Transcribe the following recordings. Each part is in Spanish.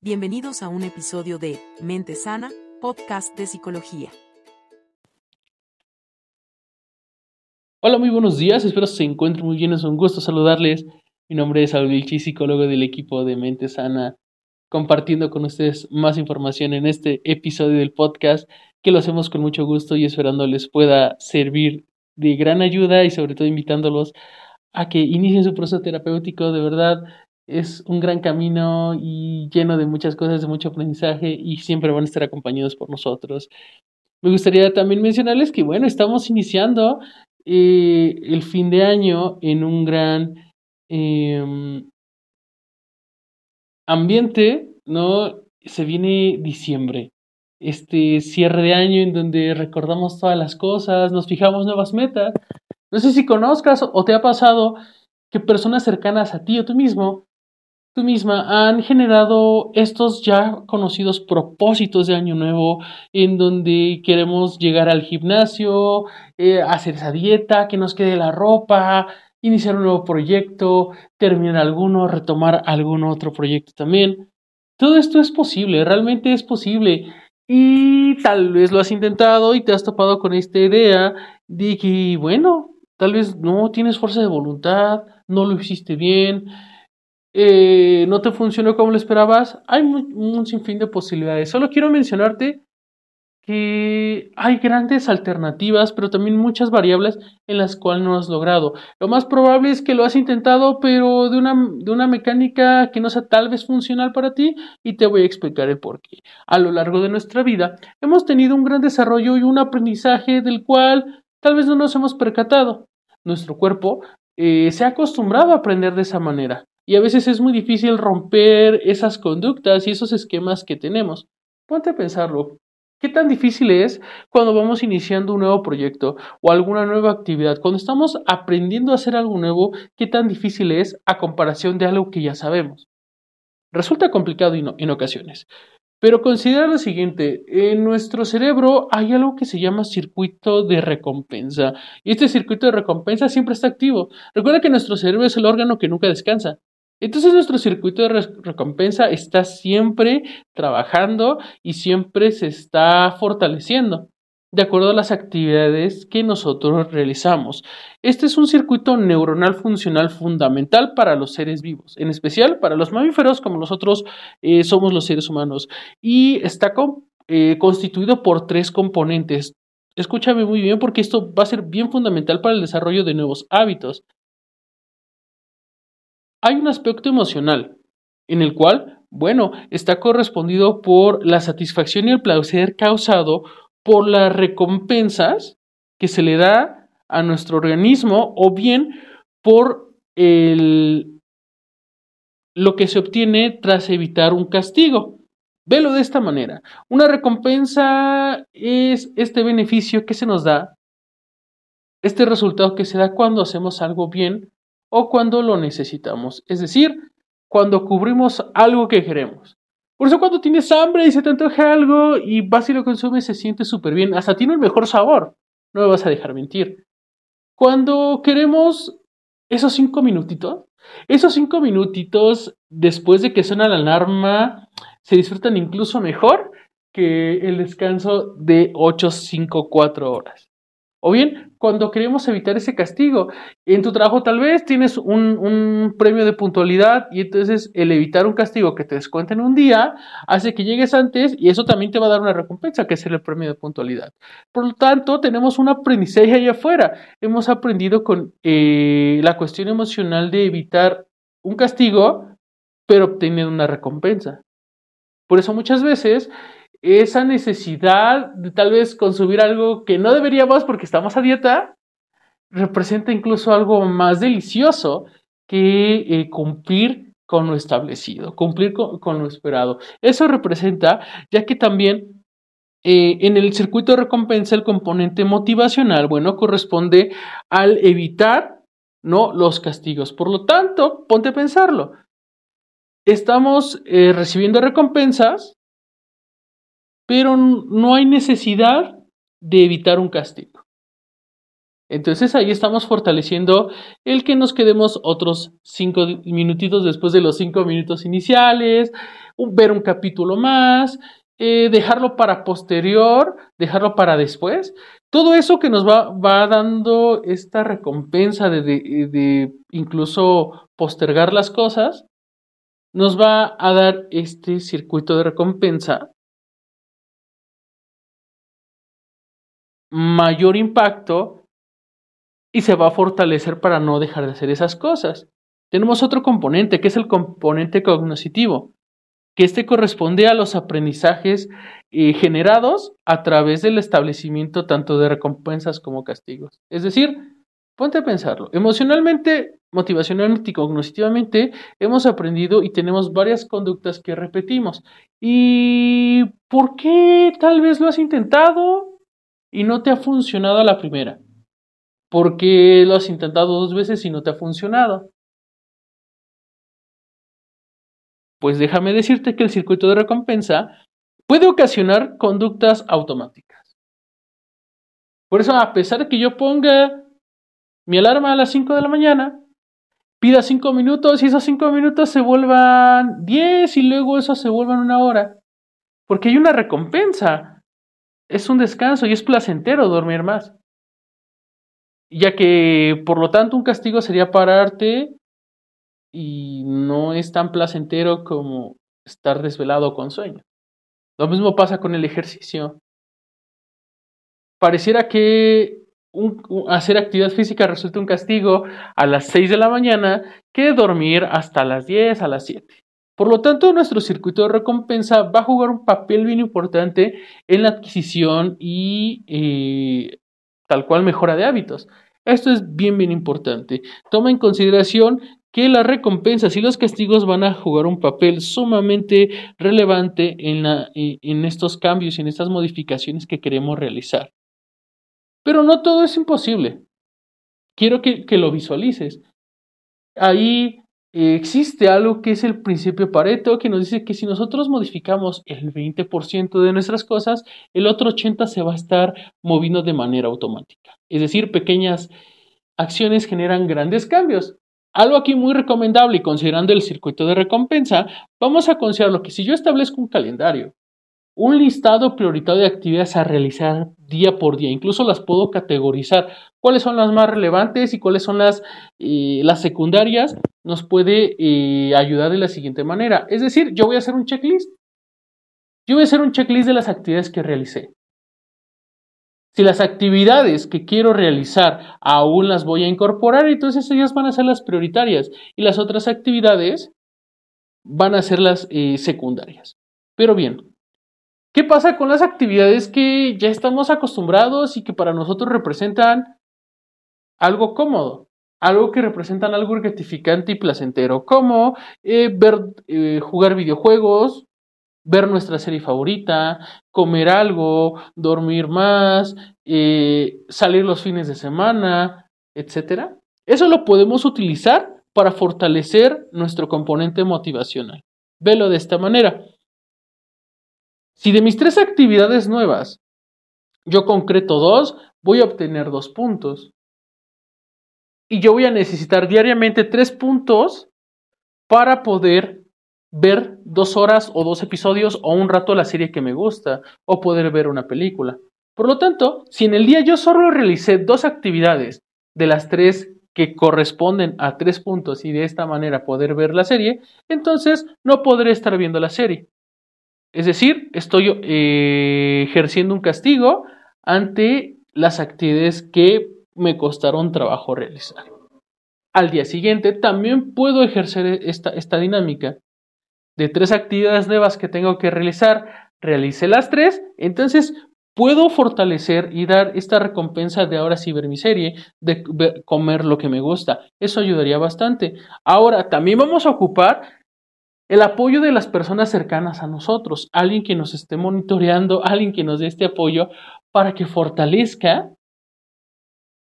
Bienvenidos a un episodio de Mente Sana, podcast de psicología. Hola, muy buenos días, espero se encuentren muy bien, es un gusto saludarles. Mi nombre es Saúl Vilchi, psicólogo del equipo de Mente Sana, compartiendo con ustedes más información en este episodio del podcast, que lo hacemos con mucho gusto y esperando les pueda servir de gran ayuda y sobre todo invitándolos a que inicien su proceso terapéutico. De verdad, es un gran camino y lleno de muchas cosas, de mucho aprendizaje y siempre van a estar acompañados por nosotros. Me gustaría también mencionarles que, bueno, estamos iniciando eh, el fin de año en un gran em, ambiente, ¿no? Se viene diciembre, este cierre de año en donde recordamos todas las cosas, nos fijamos nuevas metas. No sé si conozcas o te ha pasado que personas cercanas a ti o tú mismo tú misma han generado estos ya conocidos propósitos de año nuevo en donde queremos llegar al gimnasio, eh, hacer esa dieta, que nos quede la ropa, iniciar un nuevo proyecto, terminar alguno, retomar algún otro proyecto también. Todo esto es posible, realmente es posible. Y tal vez lo has intentado y te has topado con esta idea de que, bueno, tal vez no tienes fuerza de voluntad, no lo hiciste bien, eh, no te funcionó como lo esperabas, hay un, sinfín de posibilidades. Solo quiero mencionarte que hay grandes alternativas, pero también muchas variables en las cuales no has logrado. Lo más probable es que lo has intentado, pero de una, de una mecánica que no sea tal vez funcional para ti, y te voy a explicar el por qué. A lo largo de nuestra vida hemos tenido un gran desarrollo y un aprendizaje del cual tal vez no nos hemos percatado. Nuestro cuerpo eh, se ha acostumbrado a aprender de esa manera. Y a veces es muy difícil romper esas conductas y esos esquemas que tenemos. Ponte a pensarlo. ¿Qué tan difícil es cuando vamos iniciando un nuevo proyecto o alguna nueva actividad? Cuando estamos aprendiendo a hacer algo nuevo, ¿qué tan difícil es a comparación de algo que ya sabemos? Resulta complicado en ocasiones. Pero considera lo siguiente, en nuestro cerebro hay algo que se llama circuito de recompensa. Y este circuito de recompensa siempre está activo. Recuerda que nuestro cerebro es el órgano que nunca descansa. Entonces nuestro circuito de recompensa está siempre trabajando y siempre se está fortaleciendo de acuerdo a las actividades que nosotros realizamos. Este es un circuito neuronal funcional fundamental para los seres vivos, en especial para los mamíferos como nosotros eh, somos los seres humanos, y está eh, constituido por tres componentes. Escúchame muy bien porque esto va a ser bien fundamental para el desarrollo de nuevos hábitos. Hay un aspecto emocional, en el cual, bueno, está correspondido por la satisfacción y el placer causado por las recompensas que se le da a nuestro organismo o bien por el, lo que se obtiene tras evitar un castigo. Velo de esta manera. Una recompensa es este beneficio que se nos da, este resultado que se da cuando hacemos algo bien o cuando lo necesitamos, es decir, cuando cubrimos algo que queremos. Por eso cuando tienes hambre y se te antoja algo y vas y lo consumes se siente súper bien, hasta tiene el mejor sabor, no me vas a dejar mentir. Cuando queremos esos cinco minutitos, esos cinco minutitos después de que suena la alarma se disfrutan incluso mejor que el descanso de 8, 5, 4 horas. O bien, cuando queremos evitar ese castigo, en tu trabajo tal vez tienes un, premio de puntualidad y entonces el evitar un castigo que te descuenten un día hace que llegues antes y eso también te va a dar una recompensa, que es el premio de puntualidad. Por lo tanto, tenemos un aprendizaje allá afuera. Hemos aprendido con eh, la cuestión emocional de evitar un castigo, pero obtener una recompensa. Por eso muchas veces esa necesidad de tal vez consumir algo que no deberíamos porque estamos a dieta, representa incluso algo más delicioso que eh, cumplir con lo establecido, cumplir con, lo esperado. Eso representa, ya que también eh, en el circuito de recompensa el componente motivacional, bueno, corresponde al evitar no los castigos. Por lo tanto, ponte a pensarlo. Estamos eh, recibiendo recompensas pero no hay necesidad de evitar un castigo. Entonces ahí estamos fortaleciendo el que nos quedemos otros cinco minutitos después de los cinco minutos iniciales, ver un capítulo más, eh, dejarlo para posterior, dejarlo para después. Todo eso que nos va, dando esta recompensa de incluso postergar las cosas, nos va a dar este circuito de recompensa mayor impacto y se va a fortalecer para no dejar de hacer esas cosas. Tenemos otro componente, que es el componente cognitivo, que este corresponde a los aprendizajes eh, generados a través del establecimiento tanto de recompensas como castigos. Es decir, ponte a pensarlo, emocionalmente, motivacionalmente y cognitivamente hemos aprendido y tenemos varias conductas que repetimos. ¿Y por qué tal vez lo has intentado y no te ha funcionado a la primera? ¿Por qué lo has intentado dos veces y no te ha funcionado? Pues déjame decirte que el circuito de recompensa puede ocasionar conductas automáticas. Por eso, a pesar de que yo ponga mi alarma a las 5 de la mañana, pida 5 minutos y esos 5 minutos se vuelvan 10 y luego eso se vuelvan una hora. Porque hay una recompensa. Es un descanso y es placentero dormir más ya que por lo tanto un castigo sería pararte y no es tan placentero como estar desvelado con sueño. Lo mismo pasa con el ejercicio. Pareciera que hacer actividad física resulta un castigo a las 6 de la mañana que dormir hasta las 10, a las 7. Por lo tanto, nuestro circuito de recompensa va a jugar un papel bien importante en la adquisición y eh, tal cual mejora de hábitos. Esto es bien, bien importante. Toma en consideración que las recompensas y los castigos van a jugar un papel sumamente relevante en, la, en estos cambios y en estas modificaciones que queremos realizar. Pero no todo es imposible. Quiero que, que lo visualices. Ahí existe algo que es el principio Pareto, que nos dice que si nosotros modificamos el 20% de nuestras cosas, el otro 80% se va a estar moviendo de manera automática. Es decir, pequeñas acciones generan grandes cambios. Algo aquí muy recomendable y considerando el circuito de recompensa, vamos a considerar lo que si yo establezco un calendario un listado prioritario de actividades a realizar día por día. Incluso las puedo categorizar. ¿Cuáles son las más relevantes y cuáles son las, eh, las secundarias? Nos puede eh, ayudar de la siguiente manera. Es decir, yo voy a hacer un checklist. Yo voy a hacer un checklist de las actividades que realicé. Si las actividades que quiero realizar aún las voy a incorporar, entonces ellas van a ser las prioritarias y las otras actividades van a ser las eh, secundarias. Pero bien, ¿Qué pasa con las actividades que ya estamos acostumbrados y que para nosotros representan algo cómodo? Algo que representan algo gratificante y placentero, como eh, ver, eh, jugar videojuegos, ver nuestra serie favorita, comer algo, dormir más, eh, salir los fines de semana, etc. Eso lo podemos utilizar para fortalecer nuestro componente motivacional. Velo de esta manera. Si de mis tres actividades nuevas yo concreto dos, voy a obtener dos puntos. Y yo voy a necesitar diariamente tres puntos para poder ver dos horas o dos episodios o un rato la serie que me gusta o poder ver una película. Por lo tanto, si en el día yo solo realicé dos actividades de las tres que corresponden a tres puntos y de esta manera poder ver la serie, entonces no podré estar viendo la serie. Es decir, estoy eh, ejerciendo un castigo ante las actividades que me costaron trabajo realizar. Al día siguiente también puedo ejercer esta, esta dinámica de tres actividades nuevas que tengo que realizar, realicé las tres, entonces puedo fortalecer y dar esta recompensa de ahora sí ver mi serie, de comer lo que me gusta. Eso ayudaría bastante. Ahora, también vamos a ocupar el apoyo de las personas cercanas a nosotros, alguien que nos esté monitoreando, alguien que nos dé este apoyo para que fortalezca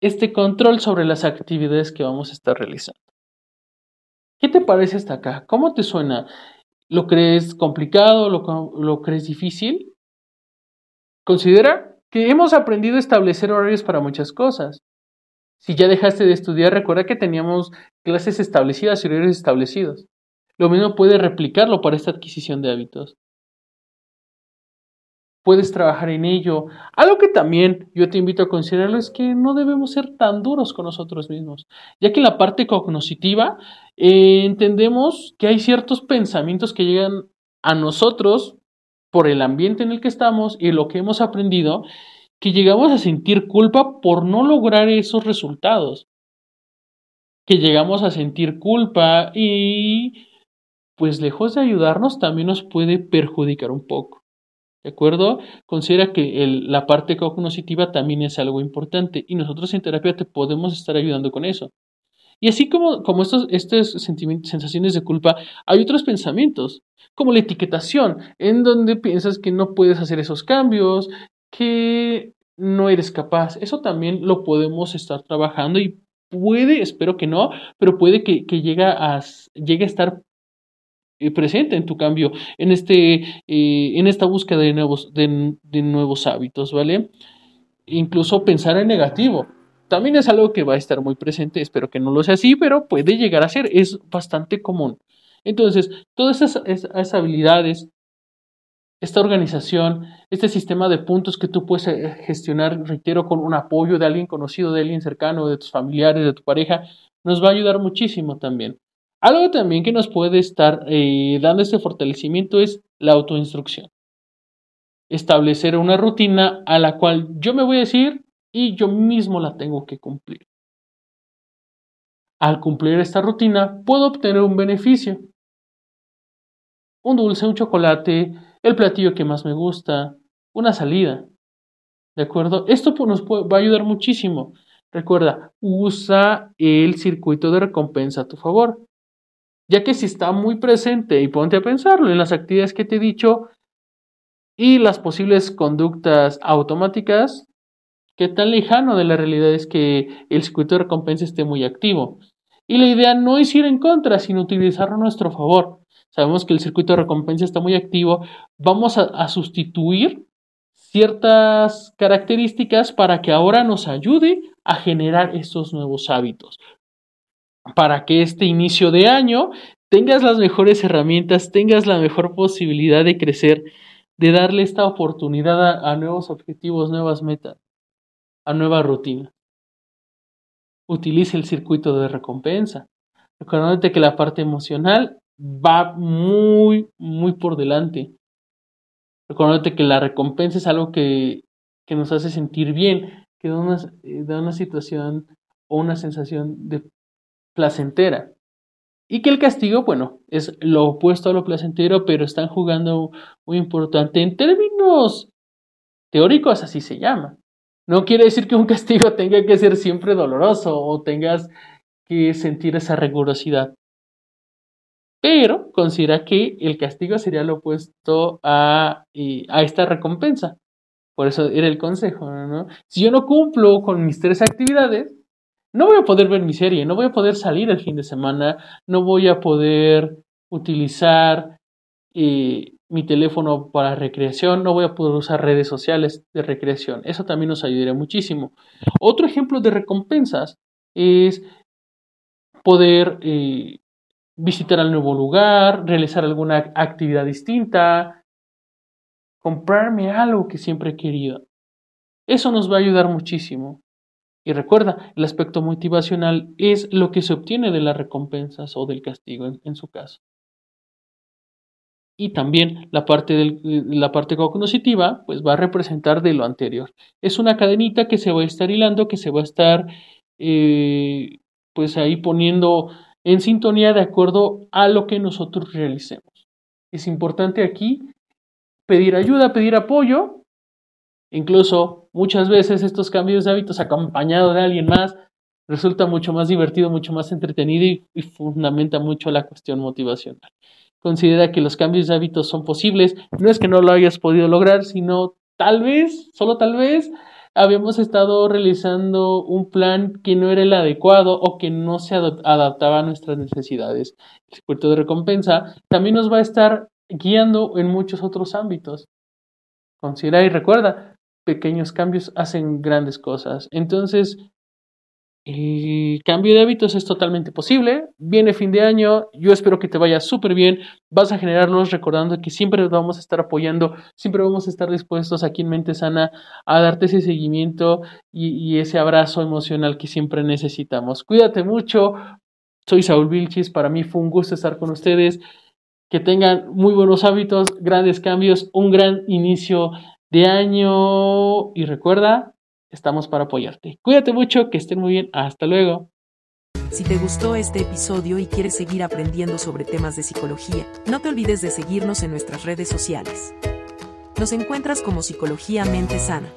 este control sobre las actividades que vamos a estar realizando. ¿Qué te parece hasta acá? ¿Cómo te suena? ¿Lo crees complicado? ¿Lo, crees difícil? Considera que hemos aprendido a establecer horarios para muchas cosas. Si ya dejaste de estudiar, recuerda que teníamos clases establecidas y horarios establecidos. Lo mismo puede replicarlo para esta adquisición de hábitos. Puedes trabajar en ello. Algo que también yo te invito a considerarlo es que no debemos ser tan duros con nosotros mismos, ya que en la parte cognitiva eh, entendemos que hay ciertos pensamientos que llegan a nosotros por el ambiente en el que estamos y lo que hemos aprendido, que llegamos a sentir culpa por no lograr esos resultados, que llegamos a sentir culpa y pues lejos de ayudarnos también nos puede perjudicar un poco. ¿De acuerdo? Considera que la parte cognitiva también es algo importante y nosotros en terapia te podemos estar ayudando con eso. Y así como, como estos, estas sensaciones de culpa, hay otros pensamientos, como la etiquetación, en donde piensas que no puedes hacer esos cambios, que no eres capaz. Eso también lo podemos estar trabajando y puede, espero que no, pero puede que, llegue, a, llegue a estar presente en tu cambio, en, este, eh, en esta búsqueda de nuevos, de, de nuevos hábitos, ¿vale? Incluso pensar en negativo también es algo que va a estar muy presente, espero que no lo sea así, pero puede llegar a ser, es bastante común. Entonces, todas esas, habilidades, esta organización, este sistema de puntos que tú puedes eh, gestionar, reitero, con un apoyo de alguien conocido, de alguien cercano, de tus familiares, de tu pareja, nos va a ayudar muchísimo también. Algo también que nos puede estar eh, dando este fortalecimiento es la autoinstrucción. Establecer una rutina a la cual yo me voy a decir, y yo mismo la tengo que cumplir. Al cumplir esta rutina puedo obtener un beneficio. Un dulce, un chocolate, el platillo que más me gusta, una salida. ¿De acuerdo? Esto nos va a ayudar muchísimo. Recuerda, usa el circuito de recompensa a tu favor. Ya que si está muy presente y ponte a pensarlo en las actividades que te he dicho y las posibles conductas automáticas, qué tan lejano de la realidad es que el circuito de recompensa esté muy activo. Y la idea no es ir en contra, sino utilizarlo a nuestro favor. Sabemos que el circuito de recompensa está muy activo. Vamos a, sustituir ciertas características para que ahora nos ayude a generar estos nuevos hábitos. Para que este inicio de año tengas las mejores herramientas, tengas la mejor posibilidad de crecer, de darle esta oportunidad a nuevos objetivos, nuevas metas a nueva rutina. Utilice el circuito de recompensa, recordándote que la parte emocional va muy, muy por delante. Recordándote que la recompensa es algo que, que nos hace sentir bien, que da una, eh, da una situación o una sensación de placentera. Y que el castigo, bueno, es lo opuesto a lo placentero, pero están jugando muy importante. En términos teóricos, así se llama. No quiere decir que un castigo tenga que ser siempre doloroso o tengas que sentir esa rigurosidad. Pero considera que el castigo sería lo opuesto a, a esta recompensa. Por eso era el consejo, ¿no? Si yo no cumplo con mis tres actividades, no voy a poder ver mi serie, no voy a poder salir el fin de semana, no voy a poder utilizar eh, mi teléfono para recreación, no voy a poder usar redes sociales de recreación. Eso también nos ayudaría muchísimo. Otro ejemplo de recompensas es poder eh, visitar al nuevo lugar, realizar alguna actividad distinta, comprarme algo que siempre he querido. Eso nos va a ayudar muchísimo. Y recuerda, el aspecto motivacional es lo que se obtiene de las recompensas o del castigo en su caso y también la parte, del, la parte cognitiva pues va a representar de lo anterior. Es una cadenita que se va a estar hilando, que se va a estar eh, pues ahí poniendo en sintonía de acuerdo a lo que nosotros realicemos. Es importante aquí pedir ayuda, pedir apoyo, incluso muchas veces estos cambios de hábitos acompañados de alguien más resulta mucho más divertido, mucho más entretenido y fundamenta mucho la cuestión motivacional considera que los cambios de hábitos son posibles. No es que no lo hayas podido lograr, sino tal vez, solo tal vez, habíamos estado realizando un plan que no era el adecuado o que no se adaptaba a nuestras necesidades. El circuito de recompensa también nos va a estar guiando en muchos otros ámbitos. Considera y recuerda, pequeños cambios hacen grandes cosas. Entonces, el cambio de hábitos es totalmente posible. Viene fin de año, yo espero que te vaya súper bien. Vas a generarlos recordando que siempre vamos a estar apoyando, siempre vamos a estar dispuestos aquí en Mente Sana a darte ese seguimiento y, y ese abrazo emocional que siempre necesitamos. Cuídate mucho. Soy Saúl Vilchis, para mí fue un gusto estar con ustedes. Que tengan muy buenos hábitos, grandes cambios, un gran inicio de año y recuerda, estamos para apoyarte. Cuídate mucho, que estén muy bien, hasta luego. Si te gustó este episodio y quieres seguir aprendiendo sobre temas de psicología, no te olvides de seguirnos en nuestras redes sociales. Nos encuentras como Psicología Mente Sana.